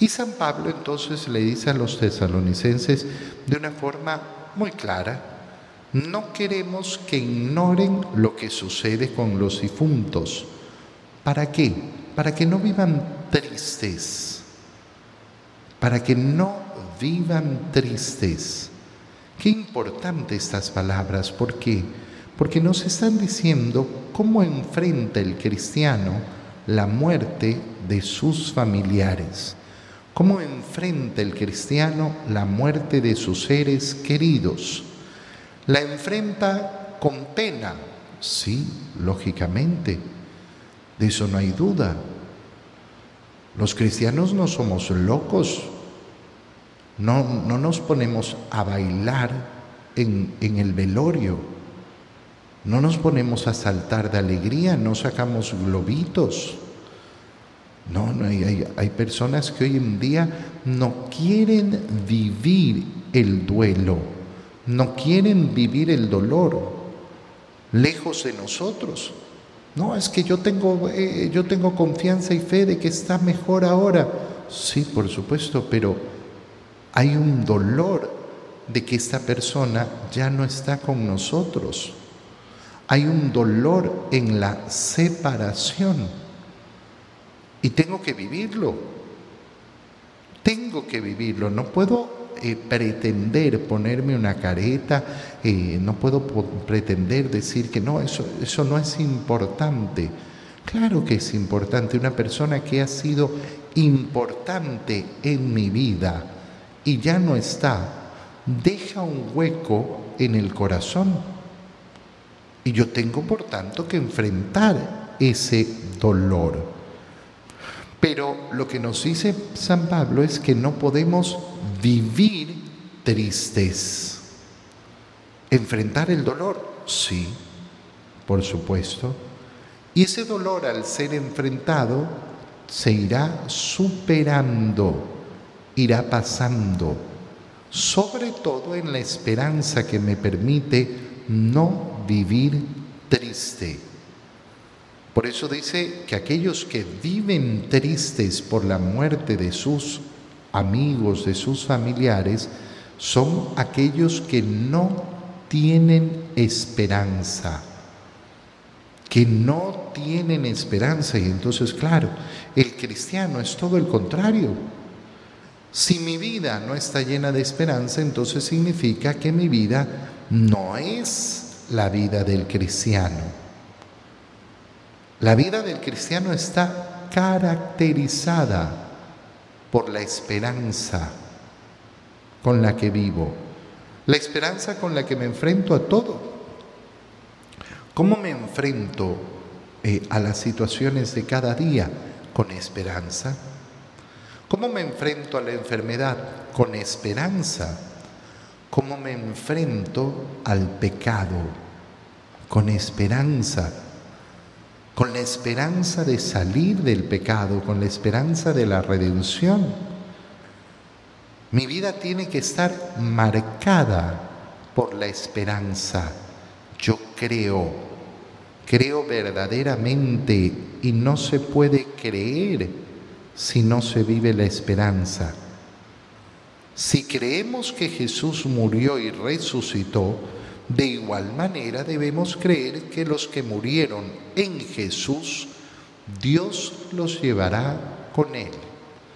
Y San Pablo entonces le dice a los tesalonicenses de una forma muy clara, no queremos que ignoren lo que sucede con los difuntos. ¿Para qué? Para que no vivan tristes. Para que no vivan tristes. Qué importante estas palabras. ¿Por qué? Porque nos están diciendo cómo enfrenta el cristiano la muerte de sus familiares. ¿Cómo enfrenta el cristiano la muerte de sus seres queridos? ¿La enfrenta con pena? Sí, lógicamente. De eso no hay duda. Los cristianos no somos locos. No, no nos ponemos a bailar en, en el velorio. No nos ponemos a saltar de alegría, no sacamos globitos. No, no hay, hay, personas que hoy en día no quieren vivir el duelo, no quieren vivir el dolor lejos de nosotros. No, es que yo tengo, eh, yo tengo confianza y fe de que está mejor ahora. Sí, por supuesto, pero hay un dolor de que esta persona ya no está con nosotros. Hay un dolor en la separación. Y tengo que vivirlo. Tengo que vivirlo. No puedo eh, pretender ponerme una careta, eh, no puedo pretender decir que no, eso, eso no es importante. Claro que es importante. Una persona que ha sido importante en mi vida y ya no está, deja un hueco en el corazón. Y yo tengo, por tanto, que enfrentar ese dolor. Pero lo que nos dice San Pablo es que no podemos vivir tristes. ¿Enfrentar el dolor? Sí, por supuesto. Y ese dolor al ser enfrentado se irá superando, irá pasando, sobre todo en la esperanza que me permite no vivir triste. Por eso dice que aquellos que viven tristes por la muerte de sus amigos, de sus familiares, son aquellos que no tienen esperanza, que no tienen esperanza. Y entonces, claro, el cristiano es todo el contrario. Si mi vida no está llena de esperanza, entonces significa que mi vida no es la vida del cristiano. La vida del cristiano está caracterizada por la esperanza con la que vivo, la esperanza con la que me enfrento a todo. ¿Cómo me enfrento eh, a las situaciones de cada día? Con esperanza. ¿Cómo me enfrento a la enfermedad? Con esperanza. ¿Cómo me enfrento al pecado? Con esperanza con la esperanza de salir del pecado, con la esperanza de la redención. Mi vida tiene que estar marcada por la esperanza. Yo creo, creo verdaderamente y no se puede creer si no se vive la esperanza. Si creemos que Jesús murió y resucitó, de igual manera debemos creer que los que murieron en Jesús, Dios los llevará con él.